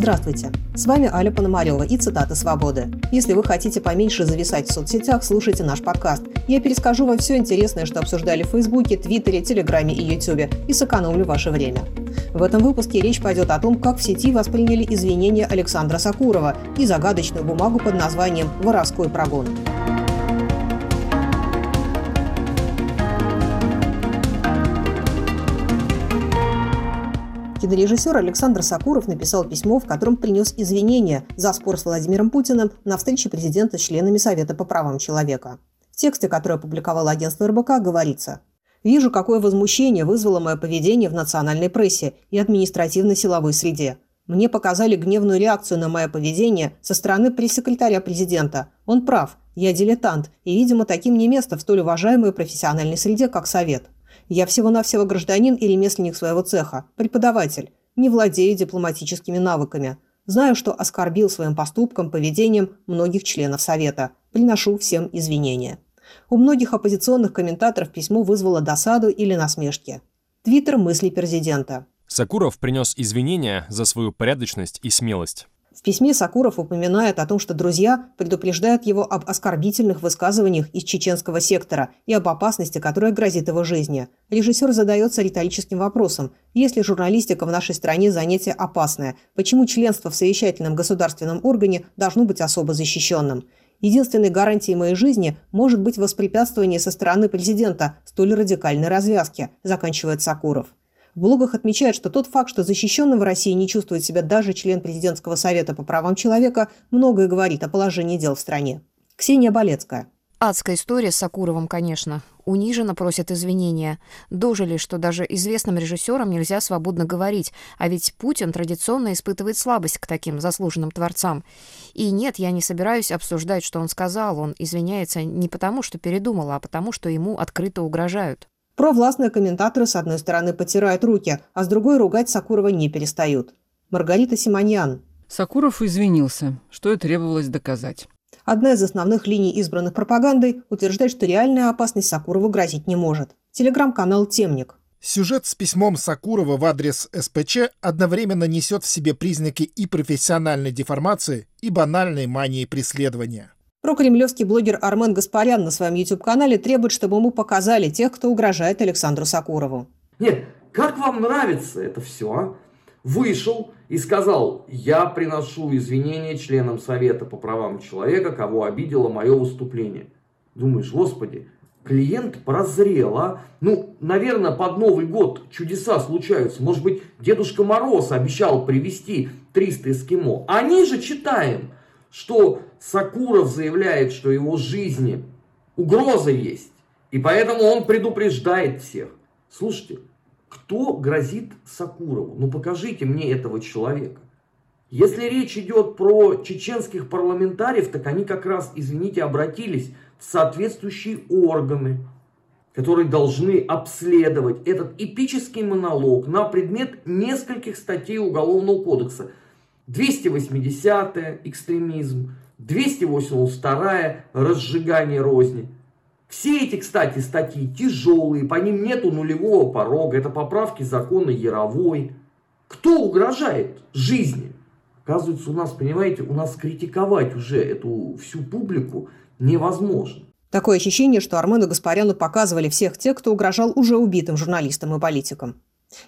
Здравствуйте, с вами Аля Пономарева и цитаты «Свободы». Если вы хотите поменьше зависать в соцсетях, слушайте наш подкаст. Я перескажу вам все интересное, что обсуждали в Фейсбуке, Твиттере, Телеграме и Ютубе, и сэкономлю ваше время. В этом выпуске речь пойдет о том, как в сети восприняли извинения Александра Сакурова и загадочную бумагу под названием «Воровской прогон». Кинорежиссер Александр Сакуров написал письмо, в котором принес извинения за спор с Владимиром Путиным на встрече президента с членами Совета по правам человека. В тексте, который опубликовало агентство РБК, говорится «Вижу, какое возмущение вызвало мое поведение в национальной прессе и административно-силовой среде. Мне показали гневную реакцию на мое поведение со стороны пресс-секретаря президента. Он прав, я дилетант, и, видимо, таким не место в столь уважаемой профессиональной среде, как Совет. Я всего-навсего гражданин и ремесленник своего цеха, преподаватель, не владею дипломатическими навыками. Знаю, что оскорбил своим поступком, поведением многих членов Совета. Приношу всем извинения. У многих оппозиционных комментаторов письмо вызвало досаду или насмешки. Твиттер мысли президента. Сакуров принес извинения за свою порядочность и смелость. В письме Сакуров упоминает о том, что друзья предупреждают его об оскорбительных высказываниях из чеченского сектора и об опасности, которая грозит его жизни. Режиссер задается риторическим вопросом. Если журналистика в нашей стране занятие опасное, почему членство в совещательном государственном органе должно быть особо защищенным? Единственной гарантией моей жизни может быть воспрепятствование со стороны президента столь радикальной развязки, заканчивает Сакуров. В блогах отмечают, что тот факт, что защищенным в России не чувствует себя даже член президентского совета по правам человека, многое говорит о положении дел в стране. Ксения Болецкая. Адская история с Сакуровым, конечно. Униженно просят извинения. Дожили, что даже известным режиссерам нельзя свободно говорить, а ведь Путин традиционно испытывает слабость к таким заслуженным творцам. И нет, я не собираюсь обсуждать, что он сказал. Он извиняется не потому, что передумал, а потому, что ему открыто угрожают. Провластные комментаторы с одной стороны потирают руки, а с другой ругать Сакурова не перестают. Маргарита Симоньян. Сакуров извинился, что и требовалось доказать. Одна из основных линий избранных пропагандой утверждает, что реальная опасность Сакурову грозить не может. Телеграм-канал «Темник». Сюжет с письмом Сакурова в адрес СПЧ одновременно несет в себе признаки и профессиональной деформации, и банальной мании преследования. Прокремлевский блогер Армен Гаспарян на своем YouTube-канале требует, чтобы ему показали тех, кто угрожает Александру Сакурову. Нет, как вам нравится это все, а? Вышел и сказал, я приношу извинения членам Совета по правам человека, кого обидело мое выступление. Думаешь, господи, клиент прозрел, а? Ну, наверное, под Новый год чудеса случаются. Может быть, Дедушка Мороз обещал привезти 300 эскимо. Они же читаем – что Сакуров заявляет, что его жизни угроза есть. И поэтому он предупреждает всех. Слушайте, кто грозит Сакурову? Ну покажите мне этого человека. Если речь идет про чеченских парламентариев, так они как раз, извините, обратились в соответствующие органы, которые должны обследовать этот эпический монолог на предмет нескольких статей Уголовного кодекса. 280 экстремизм, 282 разжигание розни. Все эти, кстати, статьи тяжелые, по ним нету нулевого порога, это поправки закона Яровой. Кто угрожает жизни? Оказывается, у нас, понимаете, у нас критиковать уже эту всю публику невозможно. Такое ощущение, что Армену Гаспаряну показывали всех тех, кто угрожал уже убитым журналистам и политикам.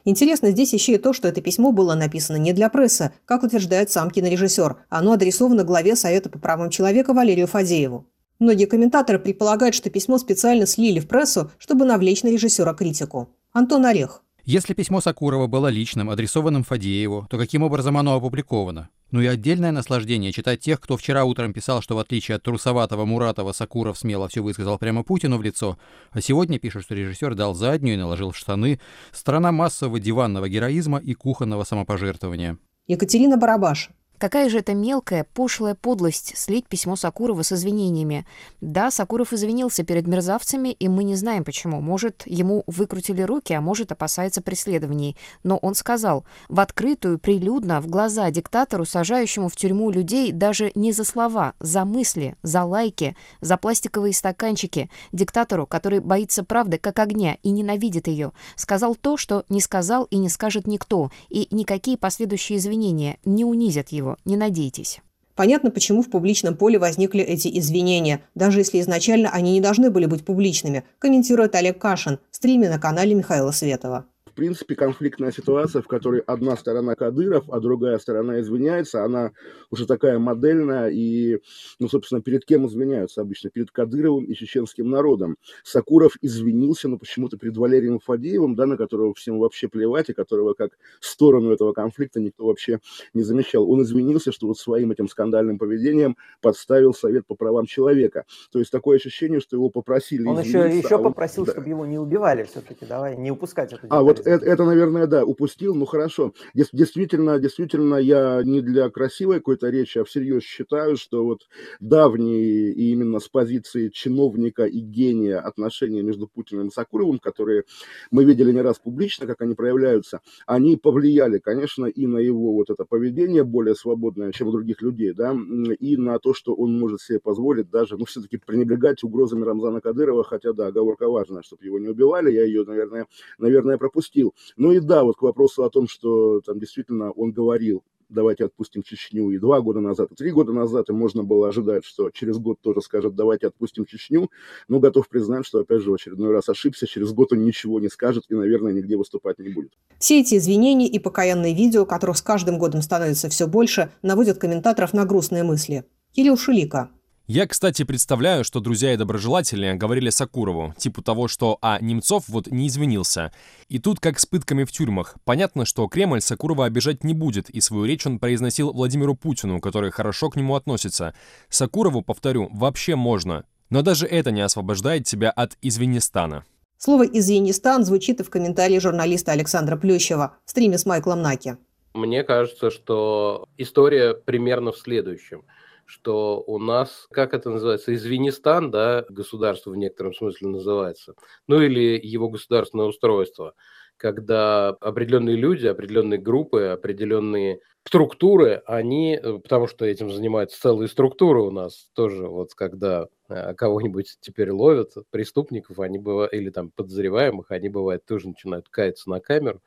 Интересно здесь еще и то, что это письмо было написано не для прессы, как утверждает сам кинорежиссер. Оно адресовано главе Совета по правам человека Валерию Фадееву. Многие комментаторы предполагают, что письмо специально слили в прессу, чтобы навлечь на режиссера критику. Антон Орех. Если письмо Сакурова было личным, адресованным Фадееву, то каким образом оно опубликовано? Ну и отдельное наслаждение читать тех, кто вчера утром писал, что в отличие от трусоватого Муратова Сакуров смело все высказал прямо Путину в лицо, а сегодня пишет, что режиссер дал заднюю и наложил штаны. Страна массового диванного героизма и кухонного самопожертвования. Екатерина Барабаш. Какая же это мелкая, пошлая подлость слить письмо Сакурова с извинениями. Да, Сакуров извинился перед мерзавцами, и мы не знаем почему. Может, ему выкрутили руки, а может, опасается преследований. Но он сказал, в открытую, прилюдно, в глаза диктатору, сажающему в тюрьму людей даже не за слова, за мысли, за лайки, за пластиковые стаканчики, диктатору, который боится правды как огня и ненавидит ее, сказал то, что не сказал и не скажет никто, и никакие последующие извинения не унизят его, не надейтесь. Понятно, почему в публичном поле возникли эти извинения, даже если изначально они не должны были быть публичными, комментирует Олег Кашин в стриме на канале Михаила Светова принципе, конфликтная ситуация, в которой одна сторона Кадыров, а другая сторона извиняется, она уже такая модельная, и, ну, собственно, перед кем извиняются обычно? Перед Кадыровым и чеченским народом. Сакуров извинился, но почему-то перед Валерием Фадеевым, да, на которого всем вообще плевать, и которого как сторону этого конфликта никто вообще не замечал. Он извинился, что вот своим этим скандальным поведением подставил Совет по правам человека. То есть такое ощущение, что его попросили Он еще, еще а он... попросил, да. чтобы его не убивали все-таки, давай, не упускать эту А вот это, это, наверное, да, упустил, ну хорошо. Действительно, действительно, я не для красивой какой-то речи, а всерьез считаю, что вот давние и именно с позиции чиновника и гения отношения между Путиным и Сакуровым, которые мы видели не раз публично, как они проявляются, они повлияли, конечно, и на его вот это поведение более свободное, чем у других людей, да, и на то, что он может себе позволить даже, ну, все-таки пренебрегать угрозами Рамзана Кадырова, хотя, да, оговорка важная, чтобы его не убивали, я ее, наверное, наверное, пропустил отпустил. Ну и да, вот к вопросу о том, что там действительно он говорил, давайте отпустим Чечню и два года назад, и три года назад, и можно было ожидать, что через год тоже скажет, давайте отпустим Чечню, но готов признать, что, опять же, в очередной раз ошибся, через год он ничего не скажет и, наверное, нигде выступать не будет. Все эти извинения и покаянные видео, которых с каждым годом становится все больше, наводят комментаторов на грустные мысли. Кирилл Шулика, я, кстати, представляю, что друзья и доброжелатели говорили Сакурову, типа того, что «а Немцов вот не извинился». И тут как с пытками в тюрьмах. Понятно, что Кремль Сакурова обижать не будет, и свою речь он произносил Владимиру Путину, который хорошо к нему относится. Сакурову, повторю, вообще можно. Но даже это не освобождает тебя от «извинистана». Слово «извинистан» звучит и в комментарии журналиста Александра Плющева в стриме с Майклом Наки. Мне кажется, что история примерно в следующем – что у нас, как это называется, Извинистан, да, государство в некотором смысле называется, ну или его государственное устройство, когда определенные люди, определенные группы, определенные структуры, они, э, потому что этим занимаются целые структуры у нас тоже, вот когда э, кого-нибудь теперь ловят, преступников, они бывают, или там подозреваемых, они бывают тоже начинают каяться на камеру,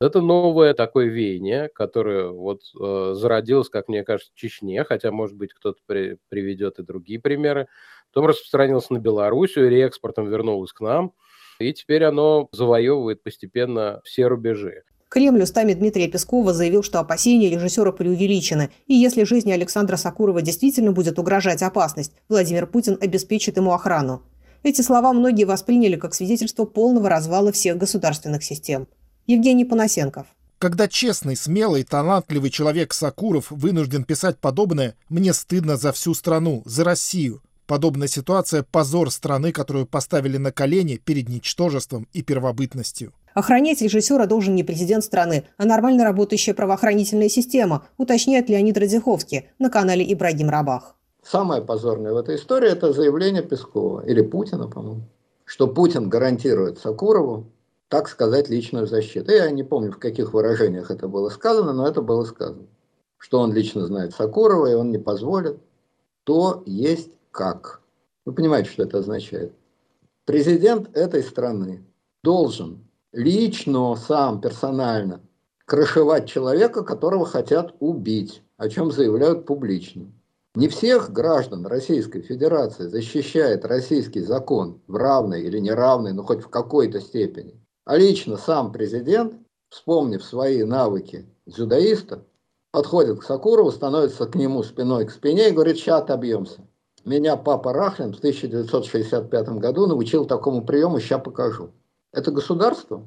это новое такое веяние, которое вот э, зародилось, как мне кажется, в Чечне, хотя, может быть, кто-то при, приведет и другие примеры. Потом распространилось на Белоруссию, реэкспортом вернулось к нам, и теперь оно завоевывает постепенно все рубежи. Кремль устами Дмитрия Пескова заявил, что опасения режиссера преувеличены, и если жизни Александра Сакурова действительно будет угрожать опасность, Владимир Путин обеспечит ему охрану. Эти слова многие восприняли как свидетельство полного развала всех государственных систем. Евгений Панасенков. Когда честный, смелый, талантливый человек Сакуров вынужден писать подобное, мне стыдно за всю страну, за Россию. Подобная ситуация – позор страны, которую поставили на колени перед ничтожеством и первобытностью. Охранять режиссера должен не президент страны, а нормально работающая правоохранительная система, уточняет Леонид Радзиховский на канале Ибрагим Рабах. Самое позорное в этой истории – это заявление Пескова, или Путина, по-моему, что Путин гарантирует Сакурову так сказать, личную защиту. Я не помню, в каких выражениях это было сказано, но это было сказано. Что он лично знает Сакурова, и он не позволит. То есть как. Вы понимаете, что это означает? Президент этой страны должен лично, сам, персонально крышевать человека, которого хотят убить, о чем заявляют публично. Не всех граждан Российской Федерации защищает российский закон в равной или неравной, но хоть в какой-то степени. А лично сам президент, вспомнив свои навыки дзюдоиста, подходит к Сакурову, становится к нему спиной к спине и говорит, сейчас отобьемся. Меня папа Рахлин в 1965 году научил такому приему, сейчас покажу. Это государство?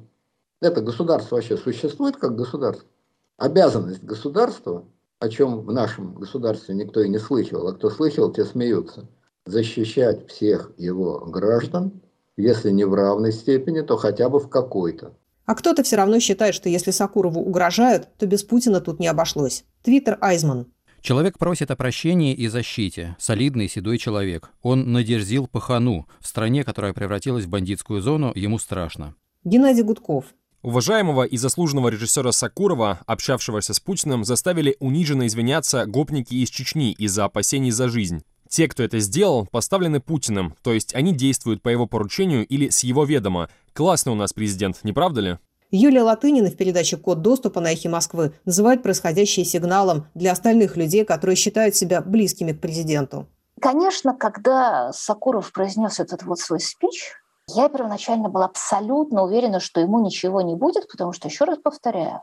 Это государство вообще существует как государство? Обязанность государства, о чем в нашем государстве никто и не слыхивал, а кто слыхивал, те смеются, защищать всех его граждан если не в равной степени, то хотя бы в какой-то. А кто-то все равно считает, что если Сакурову угрожают, то без Путина тут не обошлось. Твиттер Айзман. Человек просит о прощении и защите. Солидный седой человек. Он надерзил пахану. В стране, которая превратилась в бандитскую зону, ему страшно. Геннадий Гудков. Уважаемого и заслуженного режиссера Сакурова, общавшегося с Путиным, заставили униженно извиняться гопники из Чечни из-за опасений за жизнь. Те, кто это сделал, поставлены Путиным, то есть они действуют по его поручению или с его ведома. Классный у нас президент, не правда ли? Юлия Латынина в передаче «Код доступа» на «Эхе Москвы» называет происходящее сигналом для остальных людей, которые считают себя близкими к президенту. Конечно, когда Сакуров произнес этот вот свой спич, я первоначально была абсолютно уверена, что ему ничего не будет, потому что, еще раз повторяю,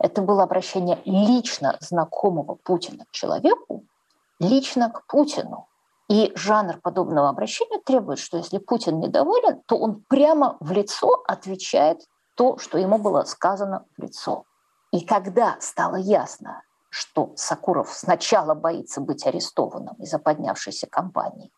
это было обращение лично знакомого Путина к человеку, лично к Путину. И жанр подобного обращения требует, что если Путин недоволен, то он прямо в лицо отвечает то, что ему было сказано в лицо. И когда стало ясно, что Сакуров сначала боится быть арестованным из-за поднявшейся кампании,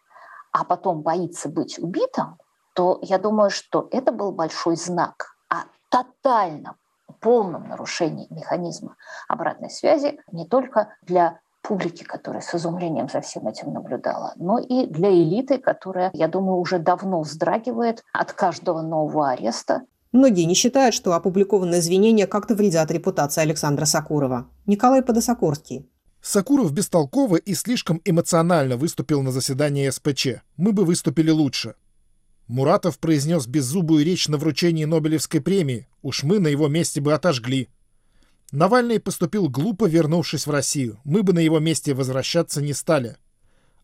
а потом боится быть убитым, то я думаю, что это был большой знак о тотальном, полном нарушении механизма обратной связи не только для публики, которая с изумлением за всем этим наблюдала, но и для элиты, которая, я думаю, уже давно вздрагивает от каждого нового ареста Многие не считают, что опубликованные извинения как-то вредят репутации Александра Сакурова. Николай Подосокорский. Сакуров бестолково и слишком эмоционально выступил на заседании СПЧ. Мы бы выступили лучше. Муратов произнес беззубую речь на вручении Нобелевской премии. Уж мы на его месте бы отожгли. Навальный поступил глупо, вернувшись в Россию. Мы бы на его месте возвращаться не стали.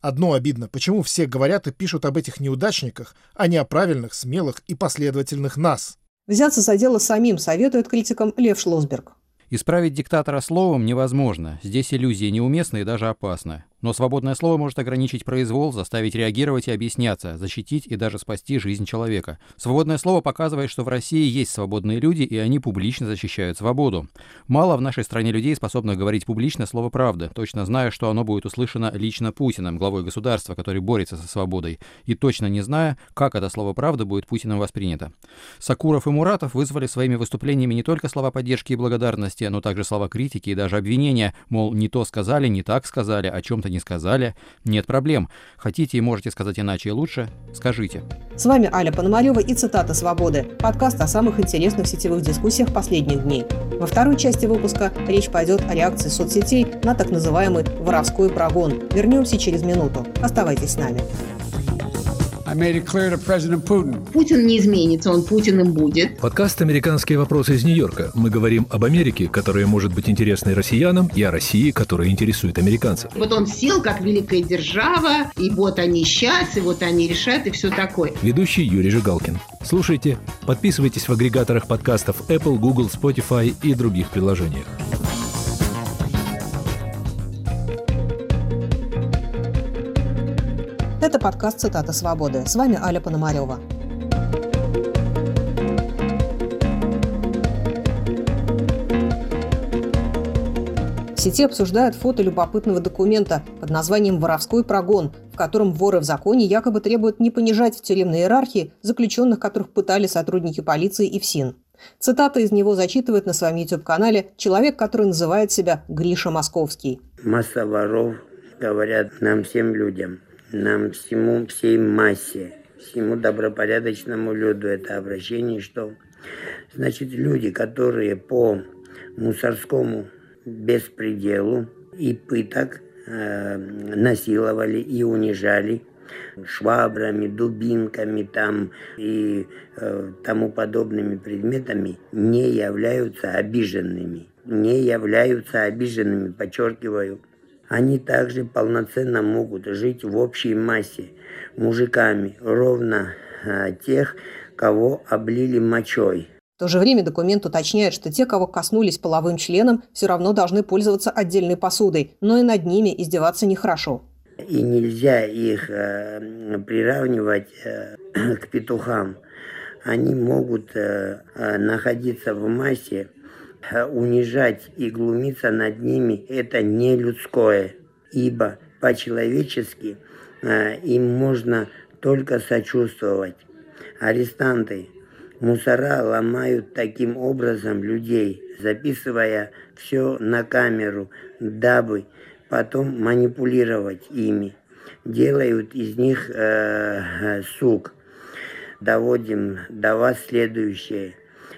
Одно обидно, почему все говорят и пишут об этих неудачниках, а не о правильных, смелых и последовательных нас. Взяться за дело самим советует критикам Лев Шлосберг. Исправить диктатора словом невозможно. Здесь иллюзии неуместны и даже опасны. Но свободное слово может ограничить произвол, заставить реагировать и объясняться, защитить и даже спасти жизнь человека. Свободное слово показывает, что в России есть свободные люди, и они публично защищают свободу. Мало в нашей стране людей, способных говорить публично слово «правда», точно зная, что оно будет услышано лично Путиным, главой государства, который борется со свободой, и точно не зная, как это слово «правда» будет Путиным воспринято. Сакуров и Муратов вызвали своими выступлениями не только слова поддержки и благодарности, но также слова критики и даже обвинения, мол, не то сказали, не так сказали, о чем-то не сказали. Нет проблем. Хотите и можете сказать иначе и лучше? Скажите. С вами Аля Пономарева и «Цитата свободы» – подкаст о самых интересных сетевых дискуссиях последних дней. Во второй части выпуска речь пойдет о реакции соцсетей на так называемый «воровской прогон». Вернемся через минуту. Оставайтесь с нами. Путин не изменится, он Путиным будет. Подкаст «Американские вопросы из Нью-Йорка». Мы говорим об Америке, которая может быть интересной россиянам, и о России, которая интересует американцев. Вот он сел как великая держава, и вот они сейчас, и вот они решат, и все такое. Ведущий Юрий Жигалкин. Слушайте, подписывайтесь в агрегаторах подкастов Apple, Google, Spotify и других приложениях. Это подкаст «Цитата свободы». С вами Аля Пономарева. В сети обсуждают фото любопытного документа под названием «Воровской прогон», в котором воры в законе якобы требуют не понижать в тюремной иерархии заключенных, которых пытали сотрудники полиции и ФСИН. Цитата из него зачитывает на своем YouTube-канале человек, который называет себя Гриша Московский. Масса воров говорят нам всем людям, нам всему, всей массе, всему добропорядочному люду это обращение, что значит люди, которые по мусорскому беспределу и пыток э, насиловали и унижали швабрами, дубинками там и э, тому подобными предметами не являются обиженными. Не являются обиженными, подчеркиваю, они также полноценно могут жить в общей массе мужиками, ровно а, тех, кого облили мочой. В то же время документ уточняет, что те, кого коснулись половым членом, все равно должны пользоваться отдельной посудой, но и над ними издеваться нехорошо. И нельзя их э, приравнивать э, к петухам. Они могут э, э находиться в массе унижать и глумиться над ними – это не людское, ибо по-человечески э, им можно только сочувствовать. Арестанты, мусора ломают таким образом людей, записывая все на камеру, дабы потом манипулировать ими, делают из них э, сук. Доводим до вас следующее.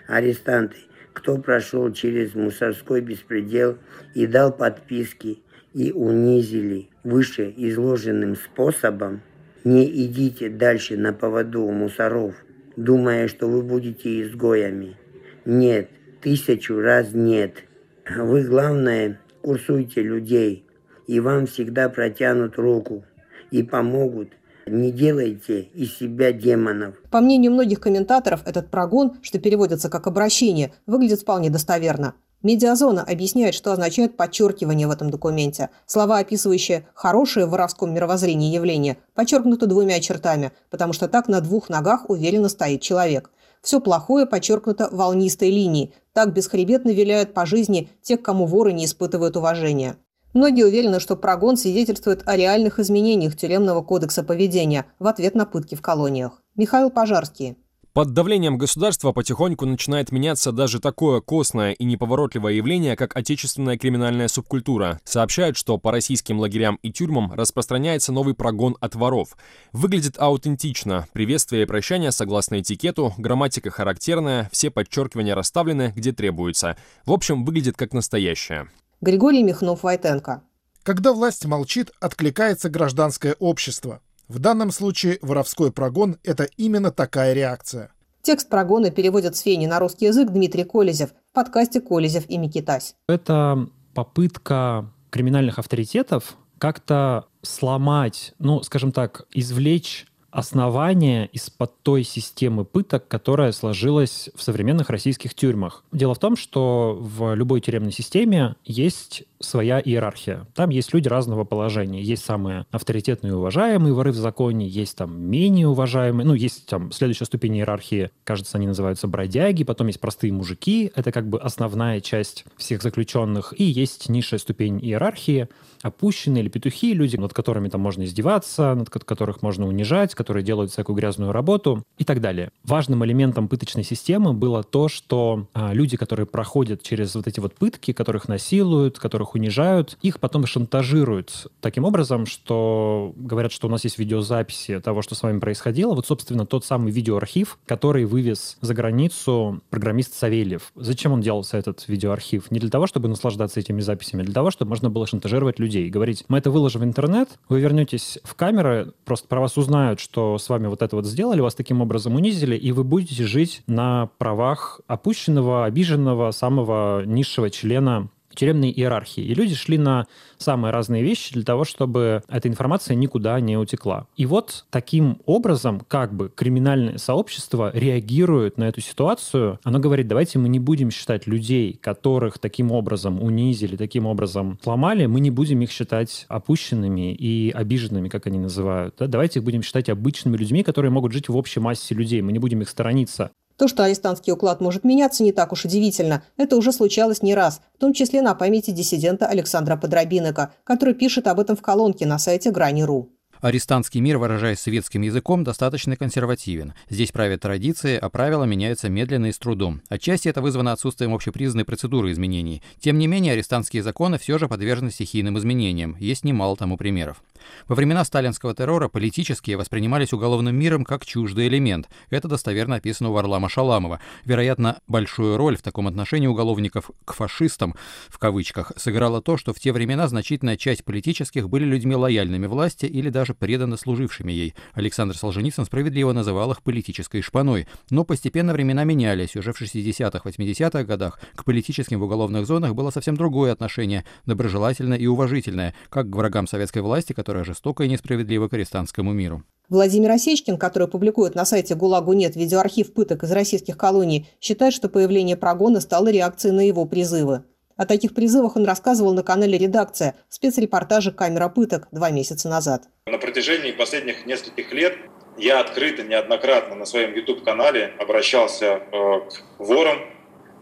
Арестанты, кто прошел через мусорской беспредел и дал подписки и унизили выше изложенным способом, не идите дальше на поводу у мусоров, думая, что вы будете изгоями. Нет, тысячу раз нет. Вы, главное, курсуйте людей, и вам всегда протянут руку и помогут. Не делайте из себя демонов. По мнению многих комментаторов, этот прогон, что переводится как обращение, выглядит вполне достоверно. Медиазона объясняет, что означает подчеркивание в этом документе. Слова, описывающие хорошее в воровском мировоззрении явление, подчеркнуты двумя чертами, потому что так на двух ногах уверенно стоит человек. Все плохое подчеркнуто волнистой линией. Так бесхребетно виляют по жизни тех, кому воры не испытывают уважения. Многие уверены, что прогон свидетельствует о реальных изменениях тюремного кодекса поведения в ответ на пытки в колониях. Михаил Пожарский. Под давлением государства потихоньку начинает меняться даже такое костное и неповоротливое явление, как отечественная криминальная субкультура. Сообщают, что по российским лагерям и тюрьмам распространяется новый прогон от воров. Выглядит аутентично. Приветствие и прощание согласно этикету, грамматика характерная, все подчеркивания расставлены, где требуется. В общем, выглядит как настоящее. Григорий Михнов-Войтенко. Когда власть молчит, откликается гражданское общество. В данном случае воровской прогон – это именно такая реакция. Текст прогона переводит с фени на русский язык Дмитрий Колезев в подкасте «Колезев и Микитась». Это попытка криминальных авторитетов как-то сломать, ну, скажем так, извлечь основания из-под той системы пыток, которая сложилась в современных российских тюрьмах. Дело в том, что в любой тюремной системе есть своя иерархия. Там есть люди разного положения. Есть самые авторитетные и уважаемые воры в законе, есть там менее уважаемые, ну, есть там следующая ступень иерархии, кажется, они называются бродяги, потом есть простые мужики, это как бы основная часть всех заключенных, и есть низшая ступень иерархии, опущенные или петухи, люди, над которыми там можно издеваться, над которых можно унижать, которые делают всякую грязную работу и так далее. Важным элементом пыточной системы было то, что а, люди, которые проходят через вот эти вот пытки, которых насилуют, которых унижают, их потом шантажируют таким образом, что говорят, что у нас есть видеозаписи того, что с вами происходило. Вот, собственно, тот самый видеоархив, который вывез за границу программист Савельев. Зачем он делался, этот видеоархив? Не для того, чтобы наслаждаться этими записями, а для того, чтобы можно было шантажировать людей говорить, мы это выложим в интернет, вы вернетесь в камеры, просто про вас узнают, что с вами вот это вот сделали, вас таким образом унизили, и вы будете жить на правах опущенного, обиженного, самого низшего члена тюремной иерархии. И люди шли на самые разные вещи для того, чтобы эта информация никуда не утекла. И вот таким образом как бы криминальное сообщество реагирует на эту ситуацию. Оно говорит, давайте мы не будем считать людей, которых таким образом унизили, таким образом сломали, мы не будем их считать опущенными и обиженными, как они называют. Да? Давайте их будем считать обычными людьми, которые могут жить в общей массе людей. Мы не будем их сторониться. То, что арестантский уклад может меняться, не так уж удивительно. Это уже случалось не раз, в том числе на памяти диссидента Александра Подробинека, который пишет об этом в колонке на сайте «Грани.ру». Арестантский мир, выражаясь светским языком, достаточно консервативен. Здесь правят традиции, а правила меняются медленно и с трудом. Отчасти это вызвано отсутствием общепризнанной процедуры изменений. Тем не менее, арестантские законы все же подвержены стихийным изменениям. Есть немало тому примеров. Во времена сталинского террора политические воспринимались уголовным миром как чуждый элемент. Это достоверно описано у Варлама Шаламова. Вероятно, большую роль в таком отношении уголовников к фашистам, в кавычках, сыграло то, что в те времена значительная часть политических были людьми лояльными власти или даже преданно служившими ей. Александр Солженицын справедливо называл их политической шпаной. Но постепенно времена менялись. Уже в 60-80-х годах к политическим в уголовных зонах было совсем другое отношение, доброжелательное и уважительное, как к врагам советской власти, которая жестоко и несправедливо к арестантскому миру. Владимир Осечкин, который публикует на сайте «ГУЛАГу нет» видеоархив пыток из российских колоний, считает, что появление прогона стало реакцией на его призывы. О таких призывах он рассказывал на канале «Редакция» в спецрепортаже «Камера пыток» два месяца назад. На протяжении последних нескольких лет я открыто неоднократно на своем YouTube-канале обращался э, к ворам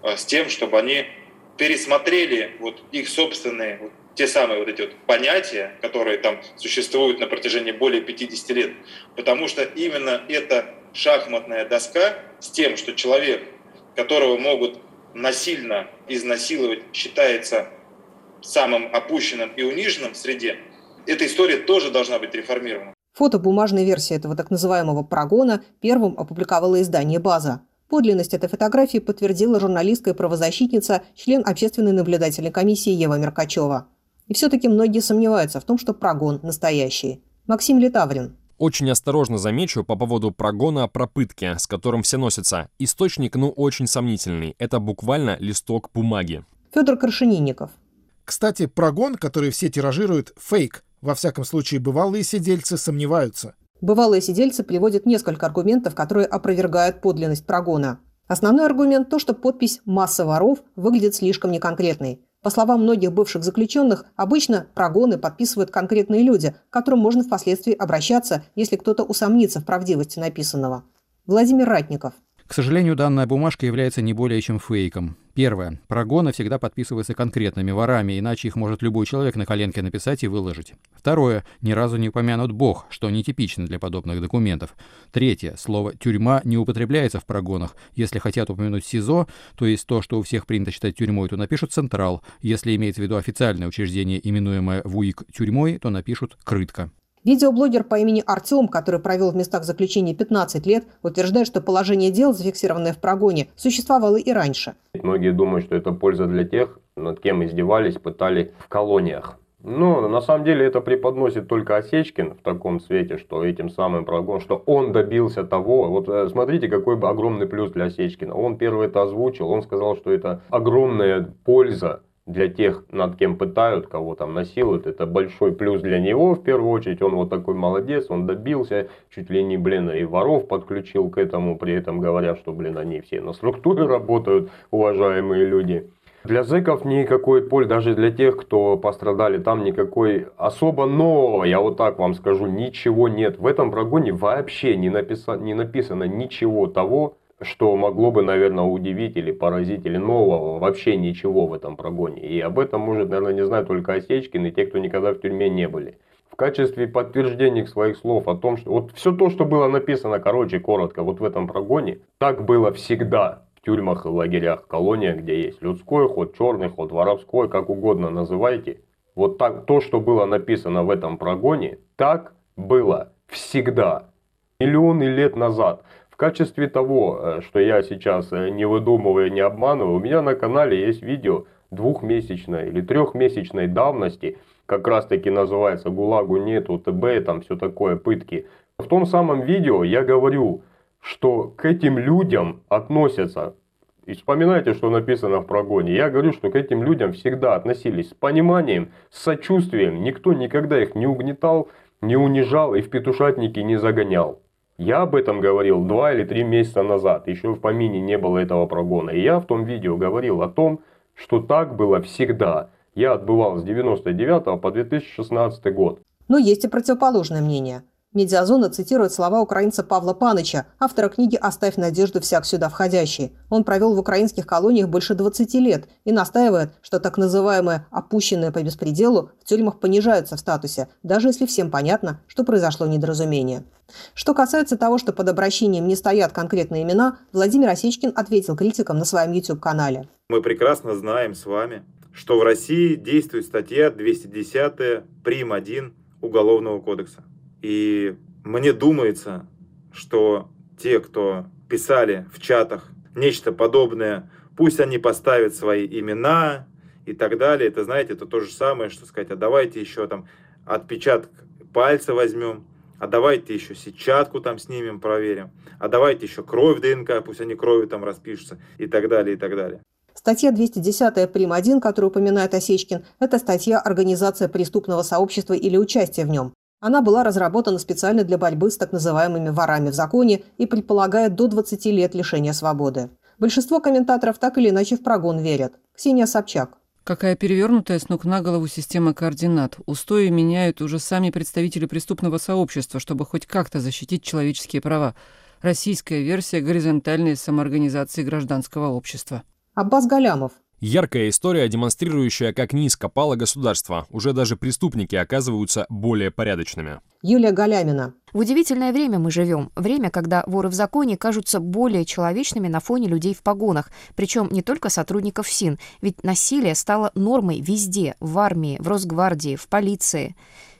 э, с тем, чтобы они пересмотрели вот их собственные те самые вот эти вот понятия, которые там существуют на протяжении более 50 лет. Потому что именно эта шахматная доска с тем, что человек, которого могут насильно изнасиловать считается самым опущенным и униженным в среде, эта история тоже должна быть реформирована. Фото бумажной версии этого так называемого прогона первым опубликовало издание «База». Подлинность этой фотографии подтвердила журналистка и правозащитница, член общественной наблюдательной комиссии Ева Меркачева. И все-таки многие сомневаются в том, что прогон настоящий. Максим Литаврин. Очень осторожно замечу по поводу прогона про пытки, с которым все носятся. Источник, ну, очень сомнительный. Это буквально листок бумаги. Федор Крашенинников. Кстати, прогон, который все тиражируют, фейк. Во всяком случае, бывалые сидельцы сомневаются. Бывалые сидельцы приводят несколько аргументов, которые опровергают подлинность прогона. Основной аргумент – то, что подпись «масса воров» выглядит слишком неконкретной. По словам многих бывших заключенных, обычно прогоны подписывают конкретные люди, к которым можно впоследствии обращаться, если кто-то усомнится в правдивости написанного. Владимир Ратников – к сожалению, данная бумажка является не более чем фейком. Первое. Прогоны всегда подписываются конкретными ворами, иначе их может любой человек на коленке написать и выложить. Второе. Ни разу не упомянут Бог, что нетипично для подобных документов. Третье. Слово «тюрьма» не употребляется в прогонах. Если хотят упомянуть СИЗО, то есть то, что у всех принято считать тюрьмой, то напишут «Централ». Если имеется в виду официальное учреждение, именуемое ВУИК тюрьмой, то напишут «Крытка». Видеоблогер по имени Артем, который провел в местах заключения 15 лет, утверждает, что положение дел, зафиксированное в прогоне, существовало и раньше. Многие думают, что это польза для тех, над кем издевались, пытали в колониях. Но на самом деле это преподносит только Осечкин в таком свете, что этим самым прогон, что он добился того. Вот э, смотрите, какой бы огромный плюс для Осечкина. Он первый это озвучил, он сказал, что это огромная польза для тех, над кем пытают, кого там насилуют, это большой плюс для него в первую очередь. Он вот такой молодец, он добился, чуть ли не, блин, и воров подключил к этому, при этом говоря, что, блин, они все на структуре работают, уважаемые люди. Для зэков никакой пользы, даже для тех, кто пострадали, там никакой особо нового, я вот так вам скажу, ничего нет. В этом прогоне вообще не, написано, не написано ничего того, что могло бы, наверное, удивить или поразить, или нового, вообще ничего в этом прогоне. И об этом может, наверное, не знать только Осечкин и те, кто никогда в тюрьме не были. В качестве подтверждения своих слов о том, что вот все то, что было написано, короче, коротко, вот в этом прогоне, так было всегда в тюрьмах и лагерях, колониях, где есть людской ход, черный ход, воровской, как угодно называйте. Вот так, то, что было написано в этом прогоне, так было всегда. Миллионы лет назад. В качестве того, э, что я сейчас э, не выдумываю, не обманываю, у меня на канале есть видео двухмесячной или трехмесячной давности, как раз таки называется «ГУЛАГу нету», ТБ, там все такое, пытки. В том самом видео я говорю, что к этим людям относятся и вспоминайте, что написано в прогоне. Я говорю, что к этим людям всегда относились с пониманием, с сочувствием. Никто никогда их не угнетал, не унижал и в петушатники не загонял. Я об этом говорил два или три месяца назад, еще в помине не было этого прогона. И я в том видео говорил о том, что так было всегда. Я отбывал с 99 по 2016 год. Но есть и противоположное мнение – Медиазона цитирует слова украинца Павла Паныча, автора книги «Оставь надежду всяк сюда входящий». Он провел в украинских колониях больше 20 лет и настаивает, что так называемые «опущенные по беспределу» в тюрьмах понижаются в статусе, даже если всем понятно, что произошло недоразумение. Что касается того, что под обращением не стоят конкретные имена, Владимир Осечкин ответил критикам на своем YouTube-канале. Мы прекрасно знаем с вами, что в России действует статья 210 прим. 1 Уголовного кодекса. И мне думается, что те, кто писали в чатах нечто подобное, пусть они поставят свои имена и так далее. Это, знаете, это то же самое, что сказать, а давайте еще там отпечаток пальца возьмем, а давайте еще сетчатку там снимем, проверим, а давайте еще кровь ДНК, пусть они кровью там распишутся и так далее, и так далее. Статья 210 прим. 1, которую упоминает Осечкин, это статья «Организация преступного сообщества или участие в нем». Она была разработана специально для борьбы с так называемыми ворами в законе и предполагает до 20 лет лишения свободы. Большинство комментаторов так или иначе в прогон верят. Ксения Собчак. Какая перевернутая с ног на голову система координат. Устои меняют уже сами представители преступного сообщества, чтобы хоть как-то защитить человеческие права. Российская версия горизонтальной самоорганизации гражданского общества. Аббас Галямов. Яркая история, демонстрирующая, как низко пало государство. Уже даже преступники оказываются более порядочными. Юлия Галямина. В удивительное время мы живем. Время, когда воры в законе кажутся более человечными на фоне людей в погонах. Причем не только сотрудников СИН. Ведь насилие стало нормой везде. В армии, в Росгвардии, в полиции.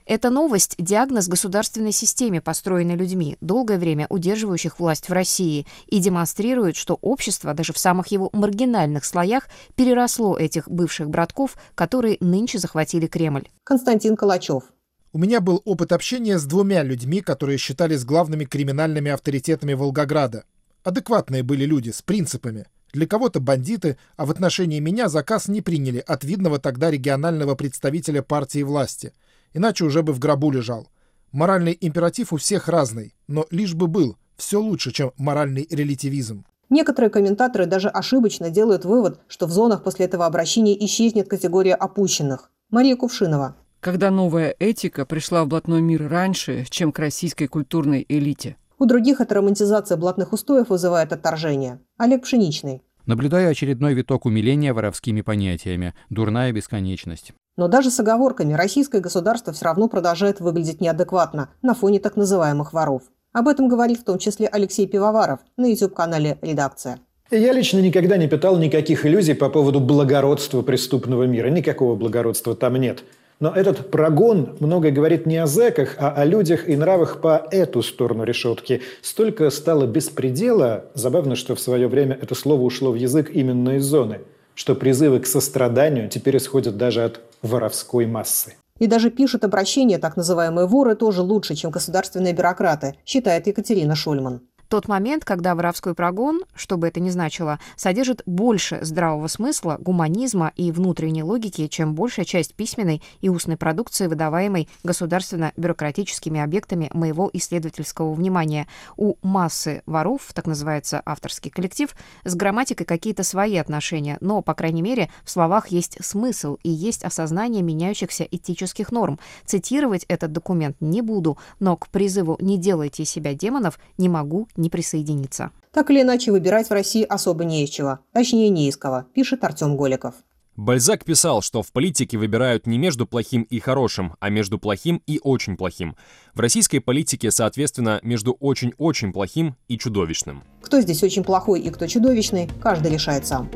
Эта новость – диагноз государственной системе, построенной людьми, долгое время удерживающих власть в России, и демонстрирует, что общество даже в самых его маргинальных слоях переросло этих бывших братков, которые нынче захватили Кремль. Константин Калачев. У меня был опыт общения с двумя людьми, которые считались главными криминальными авторитетами Волгограда. Адекватные были люди, с принципами. Для кого-то бандиты, а в отношении меня заказ не приняли от видного тогда регионального представителя партии власти – иначе уже бы в гробу лежал. Моральный императив у всех разный, но лишь бы был, все лучше, чем моральный релятивизм. Некоторые комментаторы даже ошибочно делают вывод, что в зонах после этого обращения исчезнет категория опущенных. Мария Кувшинова. Когда новая этика пришла в блатной мир раньше, чем к российской культурной элите. У других эта романтизация блатных устоев вызывает отторжение. Олег Пшеничный. Наблюдаю очередной виток умиления воровскими понятиями. Дурная бесконечность. Но даже с оговорками российское государство все равно продолжает выглядеть неадекватно на фоне так называемых воров. Об этом говорит в том числе Алексей Пивоваров на YouTube-канале «Редакция». Я лично никогда не питал никаких иллюзий по поводу благородства преступного мира. Никакого благородства там нет. Но этот прогон многое говорит не о зэках, а о людях и нравах по эту сторону решетки. Столько стало беспредела, забавно, что в свое время это слово ушло в язык именно из зоны – что призывы к состраданию теперь исходят даже от воровской массы. И даже пишут обращения так называемые воры тоже лучше, чем государственные бюрократы, считает Екатерина Шульман тот момент, когда воровской прогон, что бы это ни значило, содержит больше здравого смысла, гуманизма и внутренней логики, чем большая часть письменной и устной продукции, выдаваемой государственно-бюрократическими объектами моего исследовательского внимания. У массы воров, так называется авторский коллектив, с грамматикой какие-то свои отношения, но, по крайней мере, в словах есть смысл и есть осознание меняющихся этических норм. Цитировать этот документ не буду, но к призыву «не делайте себя демонов» не могу не присоединиться. Так или иначе, выбирать в России особо не из чего. Точнее, не из кого, пишет Артем Голиков. Бальзак писал, что в политике выбирают не между плохим и хорошим, а между плохим и очень плохим. В российской политике, соответственно, между очень-очень плохим и чудовищным. Кто здесь очень плохой и кто чудовищный, каждый решает сам.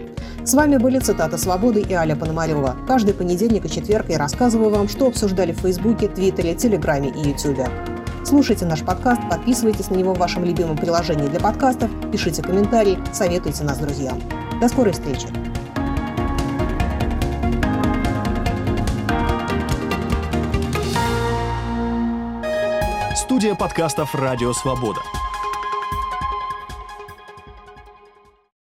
С вами были цитаты «Свободы» и Аля Пономарева. Каждый понедельник и четверг я рассказываю вам, что обсуждали в Фейсбуке, Твиттере, Телеграме и Ютубе. Слушайте наш подкаст, подписывайтесь на него в вашем любимом приложении для подкастов, пишите комментарии, советуйте нас друзьям. До скорой встречи! Студия подкастов «Радио Свобода».